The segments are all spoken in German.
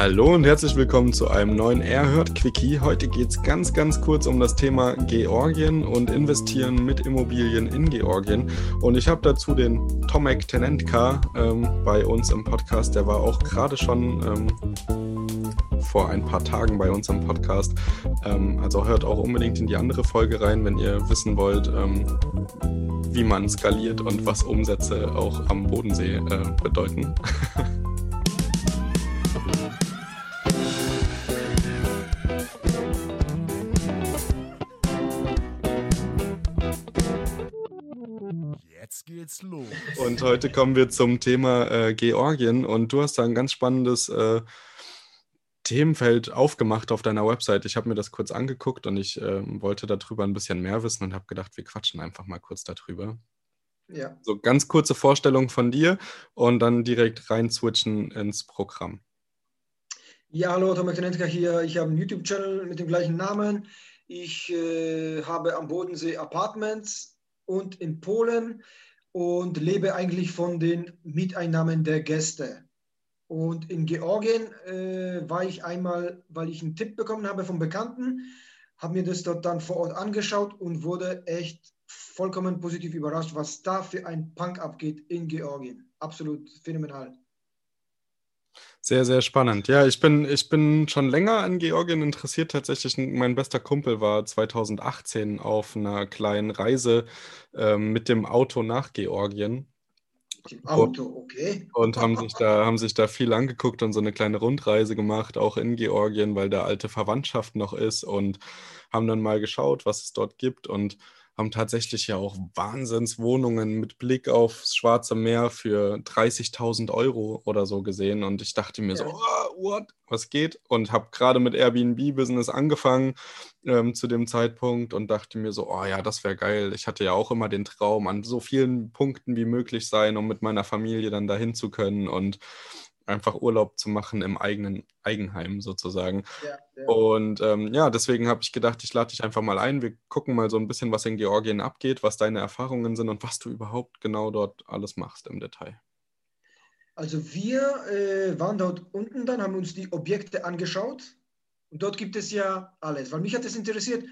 Hallo und herzlich willkommen zu einem neuen Erhört Quickie. Heute geht es ganz, ganz kurz um das Thema Georgien und Investieren mit Immobilien in Georgien. Und ich habe dazu den Tomek Tenentka ähm, bei uns im Podcast. Der war auch gerade schon ähm, vor ein paar Tagen bei uns im Podcast. Ähm, also hört auch unbedingt in die andere Folge rein, wenn ihr wissen wollt, ähm, wie man skaliert und was Umsätze auch am Bodensee äh, bedeuten. Und heute kommen wir zum Thema äh, Georgien und du hast da ein ganz spannendes äh, Themenfeld aufgemacht auf deiner Website. Ich habe mir das kurz angeguckt und ich äh, wollte darüber ein bisschen mehr wissen und habe gedacht, wir quatschen einfach mal kurz darüber. Ja. So ganz kurze Vorstellung von dir und dann direkt rein switchen ins Programm. Ja, hallo, Tomek Tenetka hier. Ich habe einen YouTube-Channel mit dem gleichen Namen. Ich äh, habe am Bodensee Apartments und in Polen und lebe eigentlich von den Mieteinnahmen der Gäste. Und in Georgien äh, war ich einmal, weil ich einen Tipp bekommen habe vom Bekannten, habe mir das dort dann vor Ort angeschaut und wurde echt vollkommen positiv überrascht, was da für ein Punk abgeht in Georgien. Absolut phänomenal. Sehr, sehr spannend. Ja, ich bin, ich bin schon länger an Georgien interessiert. Tatsächlich, mein bester Kumpel war 2018 auf einer kleinen Reise ähm, mit dem Auto nach Georgien. Im Auto, okay. Und haben sich, da, haben sich da viel angeguckt und so eine kleine Rundreise gemacht, auch in Georgien, weil da alte Verwandtschaft noch ist und haben dann mal geschaut, was es dort gibt. Und haben tatsächlich ja auch Wahnsinnswohnungen mit Blick aufs Schwarze Meer für 30.000 Euro oder so gesehen. Und ich dachte mir ja. so, oh, what, was geht? Und habe gerade mit Airbnb-Business angefangen ähm, zu dem Zeitpunkt und dachte mir so, oh ja, das wäre geil. Ich hatte ja auch immer den Traum, an so vielen Punkten wie möglich sein, um mit meiner Familie dann dahin zu können. Und einfach Urlaub zu machen im eigenen Eigenheim sozusagen. Ja, ja. Und ähm, ja, deswegen habe ich gedacht, ich lade dich einfach mal ein. Wir gucken mal so ein bisschen, was in Georgien abgeht, was deine Erfahrungen sind und was du überhaupt genau dort alles machst im Detail. Also wir äh, waren dort unten dann, haben uns die Objekte angeschaut und dort gibt es ja alles. Weil mich hat es interessiert,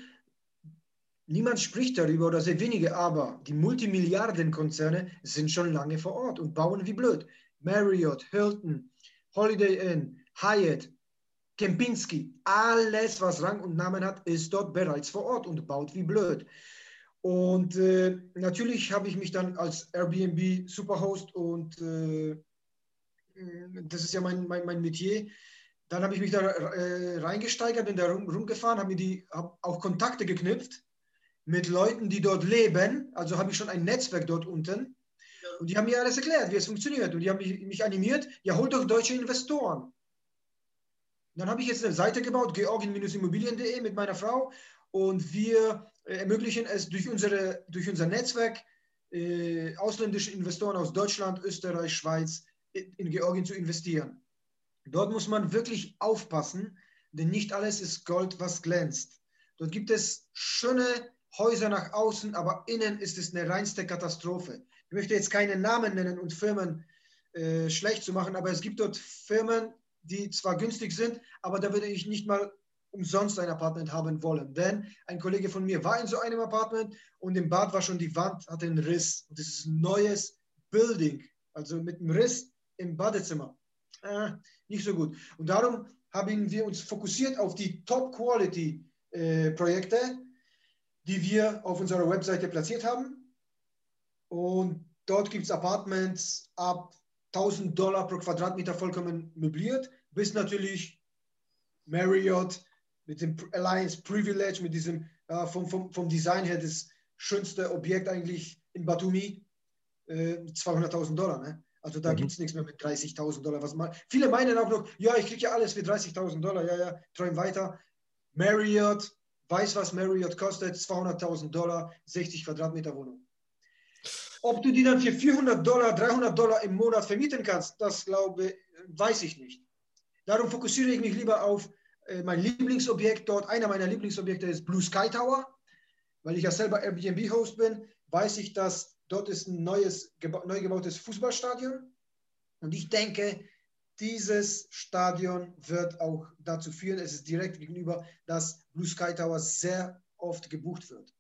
niemand spricht darüber oder sehr wenige, aber die Multimilliardenkonzerne sind schon lange vor Ort und bauen wie blöd. Marriott, Hilton, Holiday Inn, Hyatt, Kempinski, alles, was Rang und Namen hat, ist dort bereits vor Ort und baut wie blöd. Und äh, natürlich habe ich mich dann als Airbnb Superhost und äh, das ist ja mein, mein, mein Metier. Dann habe ich mich da äh, reingesteigert, bin da rum, rumgefahren, habe mir die hab auch Kontakte geknüpft mit Leuten, die dort leben. Also habe ich schon ein Netzwerk dort unten. Und die haben mir alles erklärt, wie es funktioniert. Und die haben mich, animiert, ja, holt doch deutsche Investoren. Dann habe ich jetzt eine Seite gebaut, georgien-immobilien.de mit meiner Frau. Und wir äh, ermöglichen es durch, unsere, durch unser Netzwerk, äh, ausländische Investoren aus Deutschland, Österreich, Schweiz in, in Georgien zu investieren. Dort muss man wirklich aufpassen, denn nicht alles ist Gold, was glänzt. Dort gibt es schöne Häuser nach außen, aber innen ist es eine reinste Katastrophe. Ich möchte jetzt keine Namen nennen und Firmen äh, schlecht zu machen, aber es gibt dort Firmen, die zwar günstig sind, aber da würde ich nicht mal umsonst ein Apartment haben wollen. Denn ein Kollege von mir war in so einem Apartment und im Bad war schon die Wand, hatte einen Riss. Und das ist ein neues Building, also mit einem Riss im Badezimmer. Äh, nicht so gut. Und darum haben wir uns fokussiert auf die Top-Quality-Projekte, äh, die wir auf unserer Webseite platziert haben. Und dort gibt es Apartments ab 1000 Dollar pro Quadratmeter vollkommen möbliert, bis natürlich Marriott mit dem Alliance Privilege, mit diesem äh, vom, vom, vom Design her das schönste Objekt eigentlich in Batumi, äh, 200.000 Dollar. Ne? Also da mhm. gibt es nichts mehr mit 30.000 Dollar. Was man, viele meinen auch noch, ja, ich kriege ja alles für 30.000 Dollar, ja, ja, träum weiter. Marriott, weiß was Marriott kostet, 200.000 Dollar, 60 Quadratmeter Wohnung. Ob du die dann für 400 Dollar, 300 Dollar im Monat vermieten kannst, das glaube, weiß ich nicht. Darum fokussiere ich mich lieber auf äh, mein Lieblingsobjekt dort. Einer meiner Lieblingsobjekte ist Blue Sky Tower. Weil ich ja selber Airbnb-Host bin, weiß ich, dass dort ist ein neues, neu gebautes Fußballstadion. Und ich denke, dieses Stadion wird auch dazu führen, es ist direkt gegenüber, dass Blue Sky Tower sehr oft gebucht wird.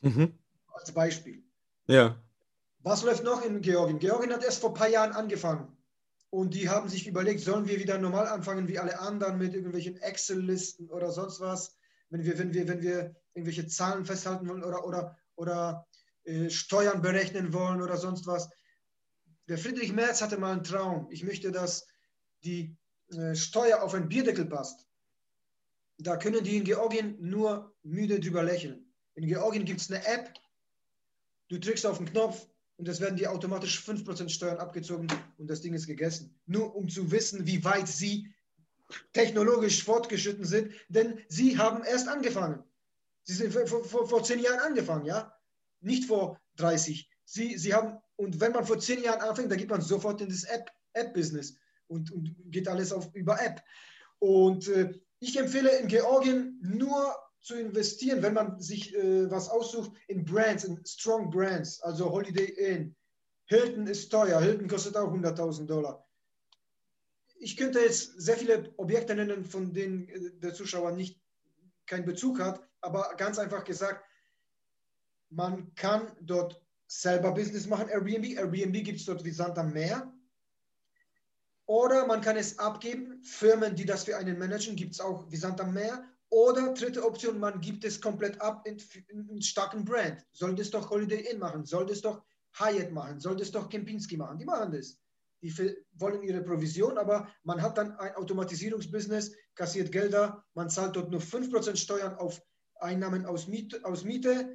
Mhm. Als Beispiel. Ja. Was läuft noch in Georgien? Georgien hat erst vor ein paar Jahren angefangen. Und die haben sich überlegt, sollen wir wieder normal anfangen wie alle anderen mit irgendwelchen Excel-Listen oder sonst was, wenn wir, wenn wir, wenn wir irgendwelche Zahlen festhalten wollen oder, oder, oder äh, Steuern berechnen wollen oder sonst was. Der Friedrich Merz hatte mal einen Traum. Ich möchte, dass die äh, Steuer auf ein Bierdeckel passt. Da können die in Georgien nur müde drüber lächeln. In Georgien gibt es eine App, du drückst auf den Knopf und es werden dir automatisch 5% Steuern abgezogen und das Ding ist gegessen. Nur um zu wissen, wie weit sie technologisch fortgeschritten sind, denn sie haben erst angefangen. Sie sind vor, vor, vor zehn Jahren angefangen, ja? Nicht vor 30. Sie, sie haben, und wenn man vor zehn Jahren anfängt, dann geht man sofort in das App-Business App und, und geht alles auf, über App. Und äh, ich empfehle in Georgien nur zu investieren, wenn man sich äh, was aussucht, in Brands, in Strong Brands, also Holiday Inn. Hilton ist teuer, Hilton kostet auch 100.000 Dollar. Ich könnte jetzt sehr viele Objekte nennen, von denen äh, der Zuschauer nicht keinen Bezug hat, aber ganz einfach gesagt, man kann dort selber Business machen, Airbnb. Airbnb gibt es dort wie Sand am Meer. Oder man kann es abgeben. Firmen, die das für einen managen, gibt es auch wie Sand am Meer. Oder dritte Option, man gibt es komplett ab in, in, starken Brand. Soll das doch Holiday Inn machen, soll das doch Hyatt machen, soll das doch Kempinski machen. Die machen das. Die wollen ihre Provision, aber man hat dann ein Automatisierungsbusiness, kassiert Gelder, man zahlt dort nur 5% Steuern auf Einnahmen aus Miete, aus Miete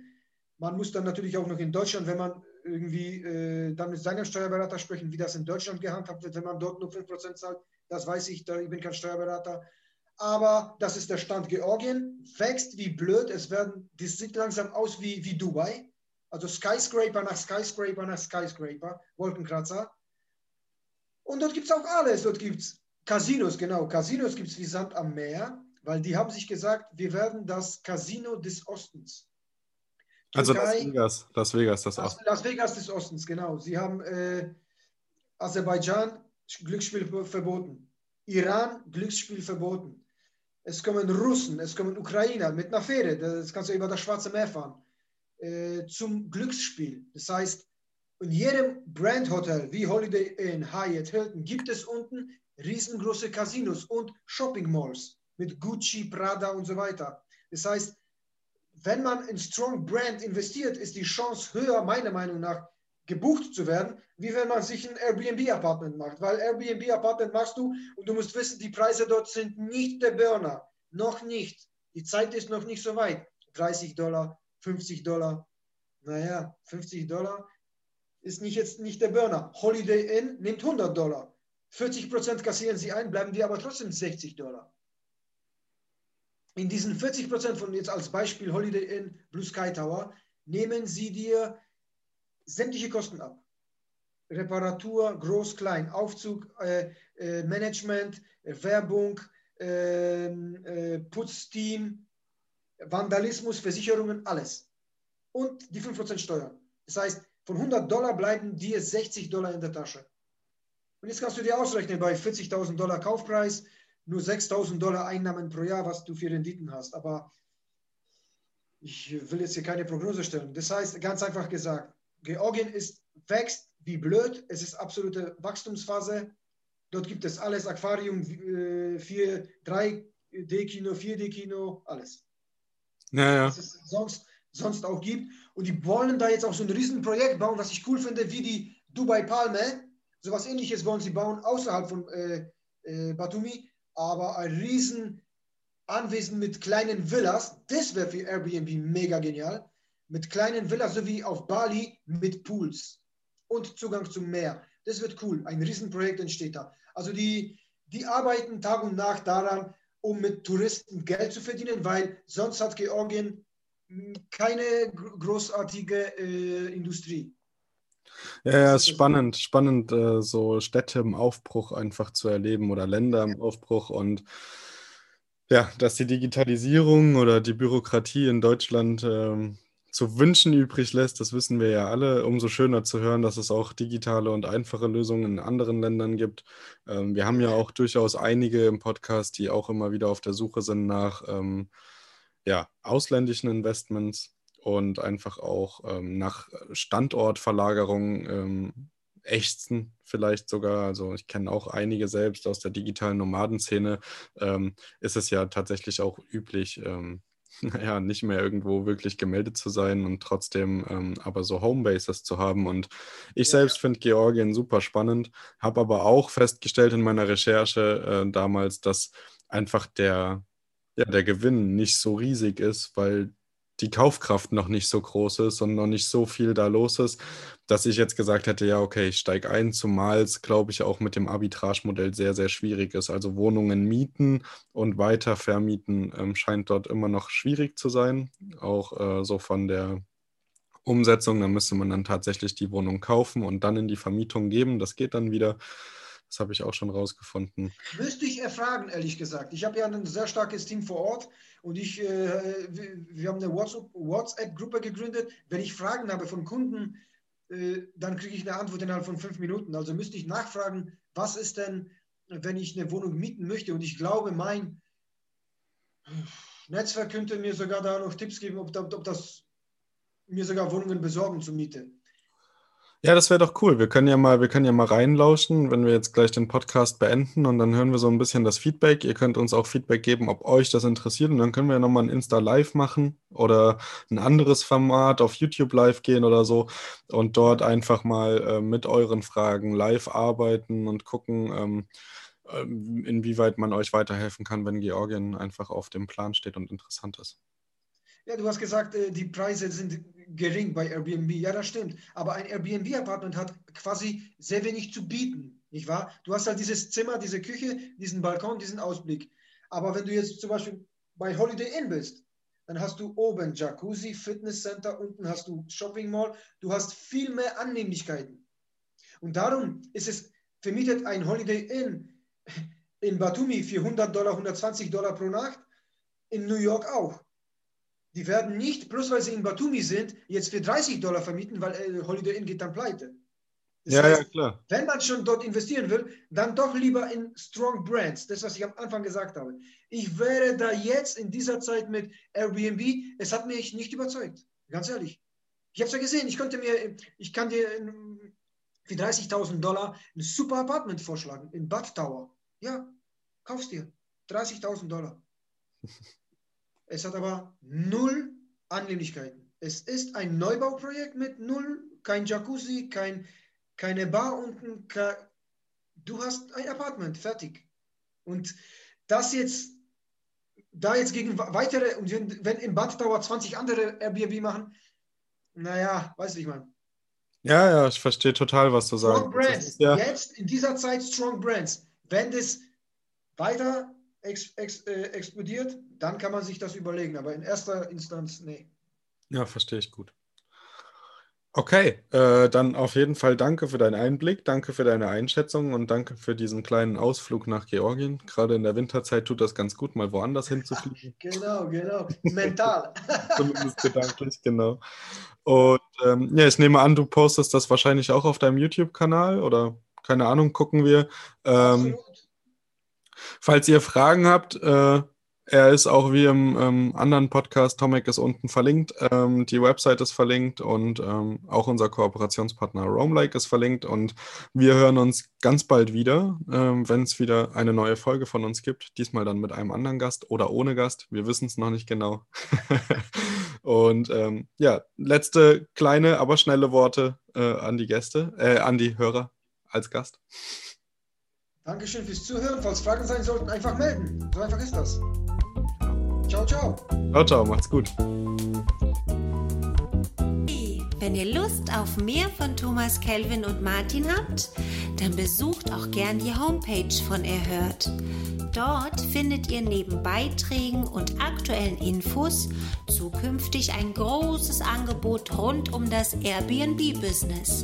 man muss dann natürlich auch noch in Deutschland, wenn man irgendwie äh, dann mit seinem Steuerberater sprechen, wie das in Deutschland gehandhabt wird, wenn man dort nur 5% zahlt. Das weiß ich, da, ich bin kein Steuerberater. Aber das ist der Stand Georgien. Wächst wie blöd. Es werden, das sieht langsam aus wie, wie Dubai. Also Skyscraper nach Skyscraper nach Skyscraper, Wolkenkratzer. Und dort gibt es auch alles. Dort gibt es Casinos, genau. Casinos gibt es wie Sand am Meer, weil die haben sich gesagt, wir werden das Casino des Ostens. Also Las Vegas, Las Vegas, das Las, Las Vegas des Ostens, genau. Sie haben äh, Aserbaidschan Glücksspiel verboten, Iran Glücksspiel verboten. Es kommen Russen, es kommen Ukrainer mit einer Fähre, das kannst du über das Schwarze Meer fahren, äh, zum Glücksspiel. Das heißt, in jedem Brandhotel wie Holiday Inn, Hyatt, Hilton gibt es unten riesengroße Casinos und Shopping Malls mit Gucci, Prada und so weiter. Das heißt, wenn man in Strong Brand investiert, ist die Chance höher, meiner Meinung nach, gebucht zu werden, wie wenn man sich ein Airbnb-Apartment macht. Weil Airbnb-Apartment machst du und du musst wissen, die Preise dort sind nicht der Burner. Noch nicht. Die Zeit ist noch nicht so weit. 30 Dollar, 50 Dollar. Naja, 50 Dollar ist nicht jetzt nicht der Burner. Holiday Inn nimmt 100 Dollar. 40 Prozent kassieren sie ein, bleiben die aber trotzdem 60 Dollar in diesen 40 Prozent von jetzt als Beispiel Holiday Inn, Blue Sky Tower, nehmen sie dir sämtliche Kosten ab. Reparatur, groß, klein, Aufzug, äh, äh, Management, äh, Werbung, ähm, äh, Putzteam, Vandalismus, Versicherungen, alles. Und die 5% Steuern. Das heißt, von 100 Dollar bleiben dir 60 Dollar in der Tasche. Und jetzt kannst du dir ausrechnen, bei 40.000 Dollar Kaufpreis, nur 6000 Dollar Einnahmen pro Jahr, was du für Renditen hast. Aber ich will jetzt hier keine Prognose stellen. Das heißt, ganz einfach gesagt, Georgien ist, wächst wie blöd. Es ist absolute Wachstumsphase. Dort gibt es alles, Aquarium, 4, 3D-Kino, 4D-Kino, alles. Ja, ja. Was es sonst, sonst auch gibt. Und die wollen da jetzt auch so ein Riesenprojekt bauen, was ich cool finde, wie die Dubai Palme. So was ähnliches wollen sie bauen außerhalb von äh, äh, Batumi aber ein riesen Anwesen mit kleinen Villas, das wäre für Airbnb mega genial. Mit kleinen Villas, so wie auf Bali, mit Pools und Zugang zum Meer. Das wird cool. Ein Riesenprojekt entsteht da. Also die, die arbeiten Tag und Nacht daran, um mit Touristen Geld zu verdienen, weil sonst hat Georgien keine großartige äh, Industrie. Ja, ja, ist spannend, spannend, äh, so Städte im Aufbruch einfach zu erleben oder Länder im Aufbruch und ja, dass die Digitalisierung oder die Bürokratie in Deutschland ähm, zu wünschen übrig lässt, das wissen wir ja alle. Umso schöner zu hören, dass es auch digitale und einfache Lösungen in anderen Ländern gibt. Ähm, wir haben ja auch durchaus einige im Podcast, die auch immer wieder auf der Suche sind nach ähm, ja, ausländischen Investments und einfach auch ähm, nach Standortverlagerung ähm, ächzen vielleicht sogar. Also ich kenne auch einige selbst aus der digitalen Nomadenszene. Ähm, ist es ja tatsächlich auch üblich, ähm, naja, nicht mehr irgendwo wirklich gemeldet zu sein und trotzdem ähm, aber so Homebases zu haben. Und ich ja. selbst finde Georgien super spannend, habe aber auch festgestellt in meiner Recherche äh, damals, dass einfach der, ja, der Gewinn nicht so riesig ist, weil die Kaufkraft noch nicht so groß ist und noch nicht so viel da los ist, dass ich jetzt gesagt hätte, ja, okay, ich steige ein, zumal es, glaube ich, auch mit dem Arbitrage-Modell sehr, sehr schwierig ist. Also Wohnungen mieten und weiter vermieten ähm, scheint dort immer noch schwierig zu sein, auch äh, so von der Umsetzung. Da müsste man dann tatsächlich die Wohnung kaufen und dann in die Vermietung geben. Das geht dann wieder. Das habe ich auch schon rausgefunden. Müsste ich erfragen, ehrlich gesagt. Ich habe ja ein sehr starkes Team vor Ort und ich, äh, wir, haben eine WhatsApp-Gruppe gegründet. Wenn ich Fragen habe von Kunden, äh, dann kriege ich eine Antwort innerhalb von fünf Minuten. Also müsste ich nachfragen, was ist denn, wenn ich eine Wohnung mieten möchte? Und ich glaube, mein Netzwerk könnte mir sogar da noch Tipps geben, ob, ob das mir sogar Wohnungen besorgen zur Miete. Ja, das wäre doch cool. Wir können ja mal, wir können ja mal reinlauschen, wenn wir jetzt gleich den Podcast beenden und dann hören wir so ein bisschen das Feedback. Ihr könnt uns auch Feedback geben, ob euch das interessiert und dann können wir ja nochmal ein Insta Live machen oder ein anderes Format auf YouTube Live gehen oder so und dort einfach mal äh, mit euren Fragen live arbeiten und gucken, ähm, ähm, inwieweit man euch weiterhelfen kann, wenn Georgien einfach auf dem Plan steht und interessant ist. Ja, du hast gesagt, äh, die Preise sind gering bei Airbnb. Ja, das stimmt. Aber ein Airbnb-Apartment hat quasi sehr wenig zu bieten, nicht wahr? Du hast halt dieses Zimmer, diese Küche, diesen Balkon, diesen Ausblick. Aber wenn du jetzt zum Beispiel bei Holiday Inn bist, dann hast du oben Jacuzzi, Fitnesscenter, unten hast du Shopping Mall. Du hast viel mehr Annehmlichkeiten. Und darum ist es vermietet ein Holiday Inn in Batumi für 100 Dollar, 120 Dollar pro Nacht, in New York auch. Die werden nicht, bloß weil sie in Batumi sind, jetzt für 30 Dollar vermieten, weil äh, Holiday Inn geht dann pleite. Das ja, heißt, ja, klar. Wenn man schon dort investieren will, dann doch lieber in Strong Brands. Das, was ich am Anfang gesagt habe. Ich wäre da jetzt in dieser Zeit mit Airbnb, es hat mich nicht überzeugt. Ganz ehrlich. Ich habe es ja gesehen, ich könnte mir, ich kann dir für 30.000 Dollar ein super Apartment vorschlagen in Bad Tower. Ja, kaufst dir. 30.000 Dollar. Es hat aber null Annehmlichkeiten. Es ist ein Neubauprojekt mit null, kein Jacuzzi, kein, keine Bar unten. Kein, du hast ein Apartment, fertig. Und das jetzt, da jetzt gegen weitere, und wenn, wenn im Bad Tower 20 andere Airbnb machen, naja, weiß ich mal. Ja, ja, ich verstehe total, was du Strong sagst. Brands. Ja jetzt in dieser Zeit Strong Brands. Wenn das weiter ex, ex, äh, explodiert, dann kann man sich das überlegen. Aber in erster Instanz, nee. Ja, verstehe ich gut. Okay, äh, dann auf jeden Fall danke für deinen Einblick, danke für deine Einschätzung und danke für diesen kleinen Ausflug nach Georgien. Gerade in der Winterzeit tut das ganz gut, mal woanders hinzufliegen. genau, genau. Mental. Zumindest gedanklich, genau. Und ähm, ja, ich nehme an, du postest das wahrscheinlich auch auf deinem YouTube-Kanal oder keine Ahnung, gucken wir. Ähm, Absolut. Falls ihr Fragen habt, äh, er ist auch wie im ähm, anderen Podcast, Tomek ist unten verlinkt, ähm, die Website ist verlinkt und ähm, auch unser Kooperationspartner Roamlike ist verlinkt und wir hören uns ganz bald wieder, ähm, wenn es wieder eine neue Folge von uns gibt, diesmal dann mit einem anderen Gast oder ohne Gast, wir wissen es noch nicht genau. und ähm, ja, letzte kleine, aber schnelle Worte äh, an die Gäste, äh, an die Hörer als Gast. Dankeschön fürs Zuhören. Falls Fragen sein sollten, einfach melden. So einfach ist das. Ciao, ciao. Ciao, ciao. Macht's gut. Wenn ihr Lust auf mehr von Thomas Kelvin und Martin habt, dann besucht auch gern die Homepage von Erhört. Dort findet ihr neben Beiträgen und aktuellen Infos zukünftig ein großes Angebot rund um das Airbnb-Business.